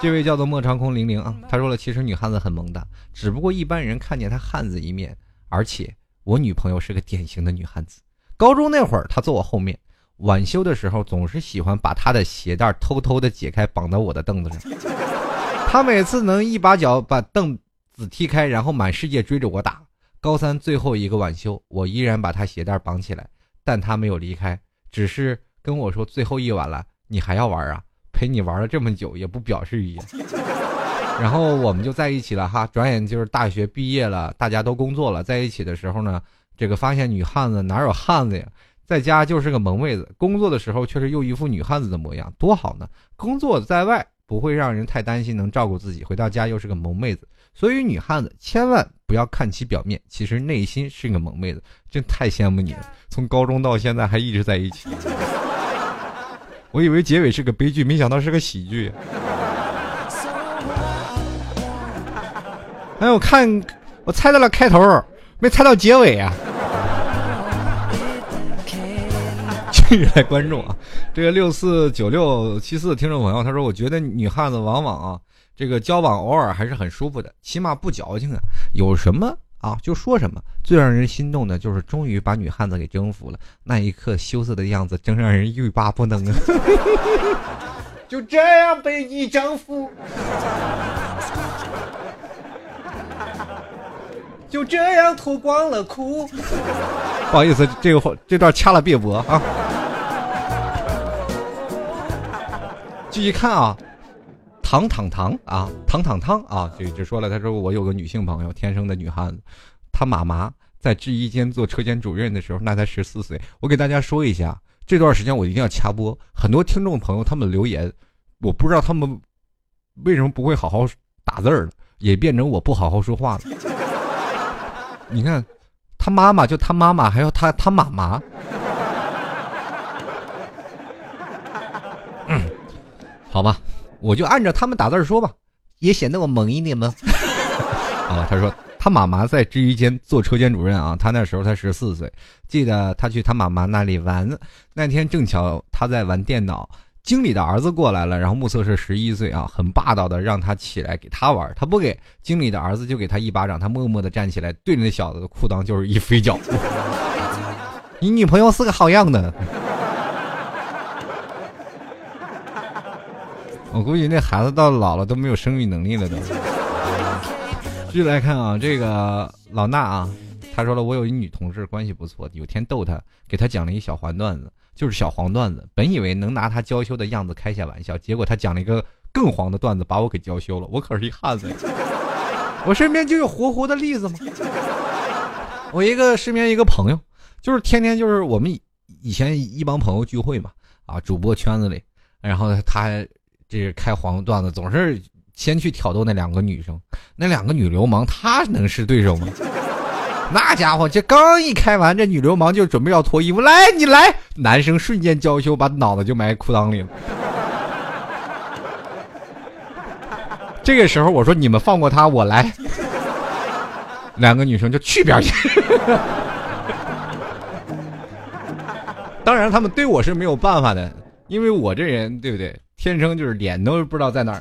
这位叫做莫长空零零啊，他说了，其实女汉子很萌的，只不过一般人看见她汉子一面。而且我女朋友是个典型的女汉子，高中那会儿她坐我后面，晚修的时候总是喜欢把她的鞋带偷偷的解开绑到我的凳子上，她每次能一把脚把凳子踢开，然后满世界追着我打。高三最后一个晚修，我依然把她鞋带绑起来。但她没有离开，只是跟我说最后一晚了，你还要玩啊？陪你玩了这么久，也不表示一言。然后我们就在一起了哈。转眼就是大学毕业了，大家都工作了，在一起的时候呢，这个发现女汉子哪有汉子呀？在家就是个萌妹子，工作的时候却是又一副女汉子的模样，多好呢！工作在外不会让人太担心，能照顾自己；回到家又是个萌妹子。所以女汉子千万不要看其表面，其实内心是个萌妹子，真太羡慕你了。从高中到现在还一直在一起，我以为结尾是个悲剧，没想到是个喜剧。哎，我看我猜到了开头，没猜到结尾啊。继续来观众啊，这个六四九六七四听众朋友他说，我觉得女汉子往往啊。这个交往偶尔还是很舒服的，起码不矫情啊。有什么啊就说什么。最让人心动的就是终于把女汉子给征服了，那一刻羞涩的样子真让人欲罢不能啊！就这样被你征服，就这样脱光了裤。不好意思，这个这段掐了别播啊。继续看啊。糖糖糖啊，糖糖糖啊，就就说了，他说我有个女性朋友，天生的女汉子，她妈妈在制衣间做车间主任的时候，那才十四岁。我给大家说一下，这段时间我一定要掐播。很多听众朋友他们留言，我不知道他们为什么不会好好打字儿了，也变成我不好好说话了。你看，他妈妈就他妈妈，还有他他妈妈。嗯，好吧。我就按照他们打字说吧，也显得我萌一点吗？啊，他说他妈妈在制衣间做车间主任啊，他那时候才十四岁。记得他去他妈妈那里玩，那天正巧他在玩电脑，经理的儿子过来了，然后目测是十一岁啊，很霸道的让他起来给他玩，他不给，经理的儿子就给他一巴掌，他默默的站起来，对着那小子的裤裆就是一飞脚。你女朋友是个好样的。我估计那孩子到老了都没有生育能力了都。继续来看啊，这个老衲啊，他说了，我有一女同事关系不错，有天逗她，给她讲了一小环段子，就是小黄段子。本以为能拿他娇羞的样子开下玩笑，结果他讲了一个更黄的段子把我给娇羞了。我可是一汉子，我身边就有活活的例子吗？我一个身边一个朋友，就是天天就是我们以前一帮朋友聚会嘛，啊，主播圈子里，然后他这是开黄段子，总是先去挑逗那两个女生，那两个女流氓，他能是对手吗？那家伙，这刚一开完，这女流氓就准备要脱衣服，来你来，男生瞬间娇羞，把脑袋就埋裤裆里了。这个时候我说你们放过他，我来。两个女生就去边去。当然他们对我是没有办法的，因为我这人对不对，天生就是脸都不知道在哪儿。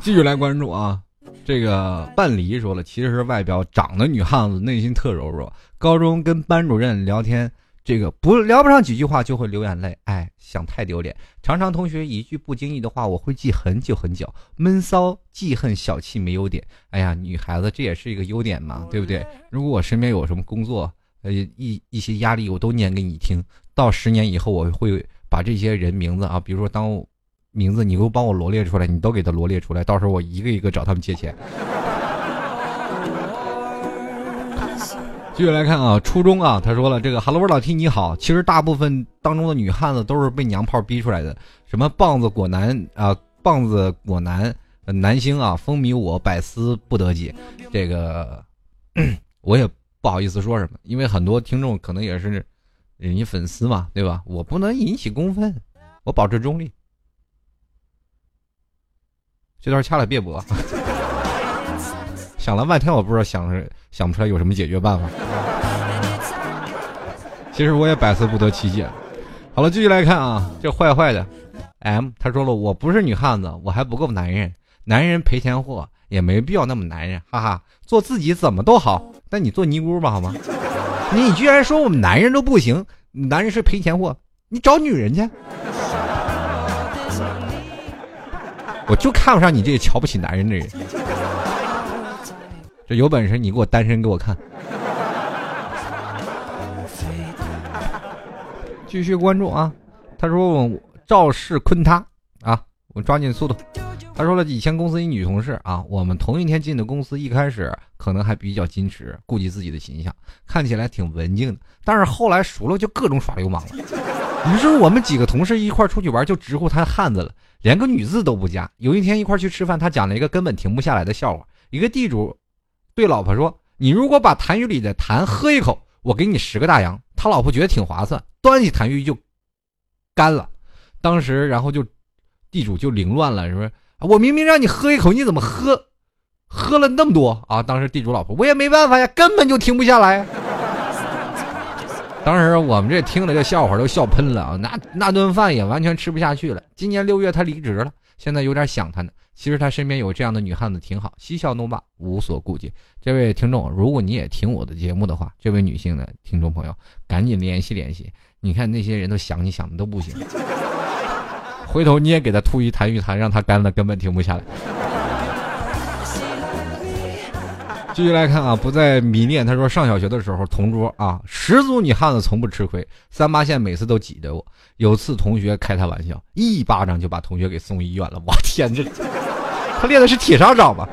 继续来关注啊。这个半离说了，其实是外表长得女汉子，内心特柔弱。高中跟班主任聊天，这个不聊不上几句话就会流眼泪，哎，想太丢脸。常常同学一句不经意的话，我会记很久很久。闷骚、记恨、小气没优点。哎呀，女孩子这也是一个优点嘛，对不对？如果我身边有什么工作，呃，一一些压力，我都念给你听。到十年以后，我会把这些人名字啊，比如说当。名字你给我帮我罗列出来，你都给他罗列出来，到时候我一个一个找他们借钱。继续来看啊，初中啊，他说了这个，Hello，老 T 你好。其实大部分当中的女汉子都是被娘炮逼出来的，什么棒子果男啊，棒子果男男星啊，风靡我百思不得解。这个 我也不好意思说什么，因为很多听众可能也是人家粉丝嘛，对吧？我不能引起公愤，我保持中立。这段掐了别播，想了半天，我不知道想想不出来有什么解决办法。其实我也百思不得其解。好了，继续来看啊，这坏坏的 M 他说了，我不是女汉子，我还不够男人，男人赔钱货也没必要那么男人，哈哈，做自己怎么都好，但你做尼姑吧好吗？你居然说我们男人都不行，男人是赔钱货，你找女人去。我就看不上你这个瞧不起男人的人。这有本事你给我单身给我看。继续关注啊！他说我肇事坤他啊，我抓紧速度。他说了，以前公司一女同事啊，我们同一天进的公司，一开始可能还比较矜持，顾及自己的形象，看起来挺文静的。但是后来熟了，就各种耍流氓了。于是我们几个同事一块出去玩，就直呼他汉子了。连个女字都不加。有一天一块去吃饭，他讲了一个根本停不下来的笑话。一个地主对老婆说：“你如果把痰盂里的痰喝一口，我给你十个大洋。”他老婆觉得挺划算，端起痰盂就干了。当时，然后就地主就凌乱了，说：“我明明让你喝一口，你怎么喝喝了那么多啊？”当时地主老婆我也没办法呀，根本就停不下来。当时我们这听了这笑话都笑喷了啊！那那顿饭也完全吃不下去了。今年六月他离职了，现在有点想他呢。其实他身边有这样的女汉子挺好，嬉笑怒骂无所顾忌。这位听众，如果你也听我的节目的话，这位女性的听众朋友，赶紧联系联系。你看那些人都想你想的都不行，回头你也给他吐一痰盂痰，让他干了根本停不下来。继续来看啊，不再迷恋。他说上小学的时候，同桌啊，十足女汉子，从不吃亏。三八线每次都挤着我。有次同学开他玩笑，一巴掌就把同学给送医院了。我天，这他练的是铁砂掌吧？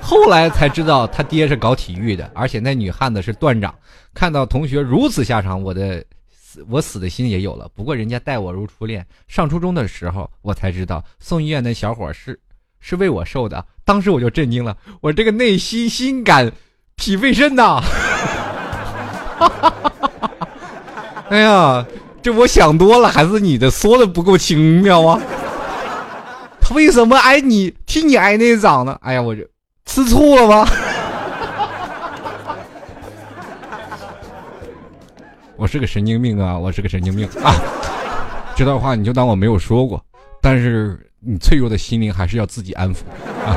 后来才知道他爹是搞体育的，而且那女汉子是段长。看到同学如此下场，我的我死的心也有了。不过人家待我如初恋。上初中的时候，我才知道送医院的小伙是。是为我受的，当时我就震惊了，我这个内心心感脾肺肾呐！哎呀，这我想多了，还是你的说的不够轻妙啊？他为什么挨你替你挨那掌呢？哎呀，我这吃醋了吗？我是个神经病啊！我是个神经病啊！这段话你就当我没有说过，但是。你脆弱的心灵还是要自己安抚啊！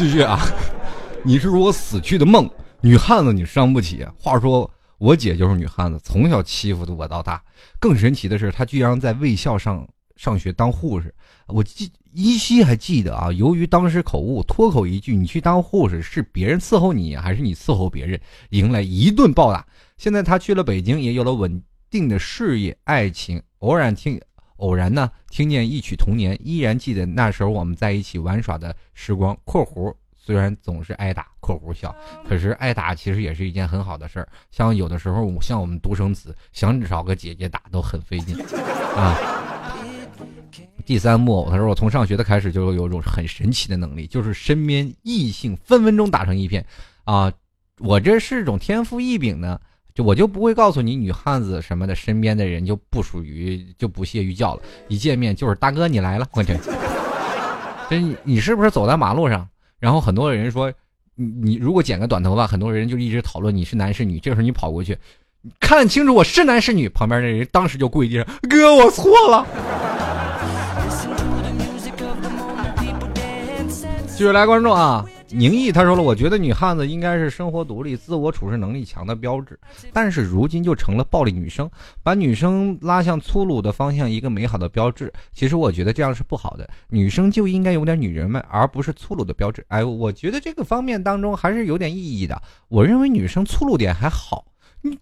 继续啊！你是我死去的梦，女汉子你伤不起。话说我姐就是女汉子，从小欺负的我到大。更神奇的是，她居然在卫校上上学当护士。我记依稀还记得啊，由于当时口误，脱口一句：“你去当护士是别人伺候你，还是你伺候别人？”迎来一顿暴打。现在她去了北京，也有了稳。定的事业、爱情，偶然听，偶然呢听见一曲童年，依然记得那时候我们在一起玩耍的时光。（括弧虽然总是挨打，括弧笑，可是挨打其实也是一件很好的事儿。像有的时候，像我们独生子，想找个姐姐打都很费劲啊。第三幕，他说我从上学的开始就有种很神奇的能力，就是身边异性分分钟打成一片啊。我这是种天赋异禀呢，就我就不会告诉你女汉子什么的，身边的人就不属于就不屑于叫了，一见面就是大哥你来了，我这，这你你是不是走在马路上？然后很多人说，你你如果剪个短头发，很多人就一直讨论你是男是女。这时候你跑过去，看清楚我是男是女，旁边的人当时就跪地上，哥我错了。继续来关注啊。宁毅他说了，我觉得女汉子应该是生活独立、自我处事能力强的标志，但是如今就成了暴力女生，把女生拉向粗鲁的方向，一个美好的标志。其实我觉得这样是不好的，女生就应该有点女人味，而不是粗鲁的标志。哎，我觉得这个方面当中还是有点意义的。我认为女生粗鲁点还好，你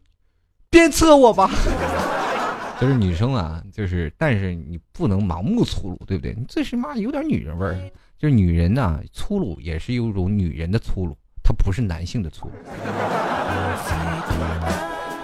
鞭策我吧。就是女生啊，就是，但是你不能盲目粗鲁，对不对？你最起码有点女人味儿。就是女人呐，粗鲁也是有种女人的粗鲁，它不是男性的粗鲁。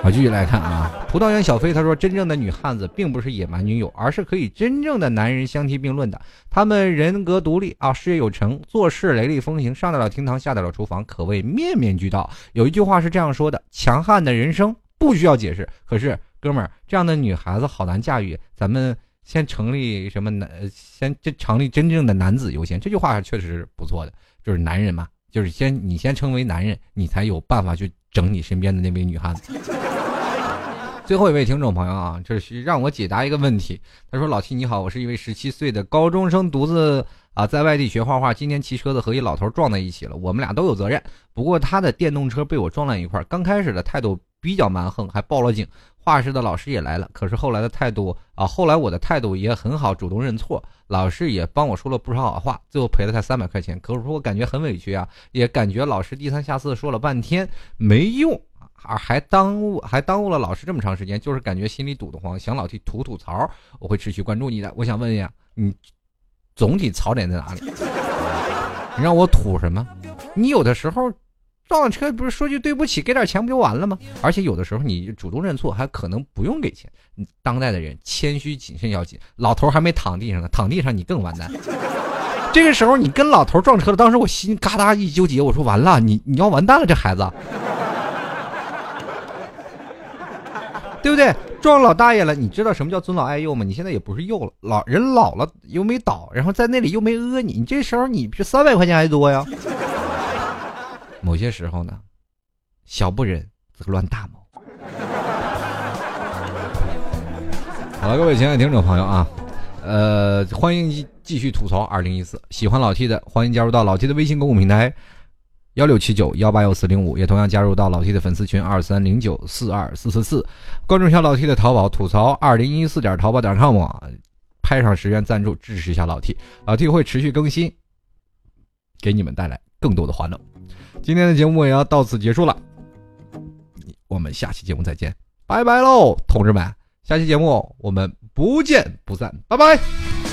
好，继续来看啊，葡萄园小飞他说，真正的女汉子并不是野蛮女友，而是可以真正的男人相提并论的。他们人格独立啊，事业有成，做事雷厉风行，上得了厅堂，下得了厨房，可谓面面俱到。有一句话是这样说的：强悍的人生不需要解释。可是，哥们儿，这样的女孩子好难驾驭。咱们。先成立什么男？先这成立真正的男子优先，这句话确实是不错的。就是男人嘛，就是先你先成为男人，你才有办法去整你身边的那位女汉子。最后一位听众朋友啊，就是让我解答一个问题。他说：“老七你好，我是一位十七岁的高中生，独自啊在外地学画画。今天骑车子和一老头撞在一起了，我们俩都有责任。不过他的电动车被我撞烂一块，刚开始的态度比较蛮横，还报了警。”画室的老师也来了，可是后来的态度啊，后来我的态度也很好，主动认错，老师也帮我说了不少好话，最后赔了他三百块钱。可是我感觉很委屈啊，也感觉老师低三下四说了半天没用，而还耽误还耽误了老师这么长时间，就是感觉心里堵得慌，想老替吐吐槽。我会持续关注你的，我想问一下，你总体槽点在哪里？你让我吐什么？你有的时候。撞车不是说句对不起，给点钱不就完了吗？而且有的时候你主动认错，还可能不用给钱。当代的人谦虚谨慎要紧。老头还没躺地上呢，躺地上你更完蛋。这个时候你跟老头撞车了，当时我心嘎哒一纠结，我说完了，你你要完蛋了，这孩子，对不对？撞老大爷了，你知道什么叫尊老爱幼吗？你现在也不是幼了，老人老了又没倒，然后在那里又没讹你，你这时候你比三百块钱还多呀。某些时候呢，小不忍则乱大谋。好了，各位亲爱的听众朋友啊，呃，欢迎继续吐槽二零一四。喜欢老 T 的，欢迎加入到老 T 的微信公共平台幺六七九幺八幺四零五，也同样加入到老 T 的粉丝群二三零九四二四四四，关注一下老 T 的淘宝吐槽二零一四点淘宝点 com 啊，拍上十元赞助支持一下老 T，老 T 会持续更新，给你们带来更多的欢乐。今天的节目也要到此结束了，我们下期节目再见，拜拜喽，同志们！下期节目我们不见不散，拜拜。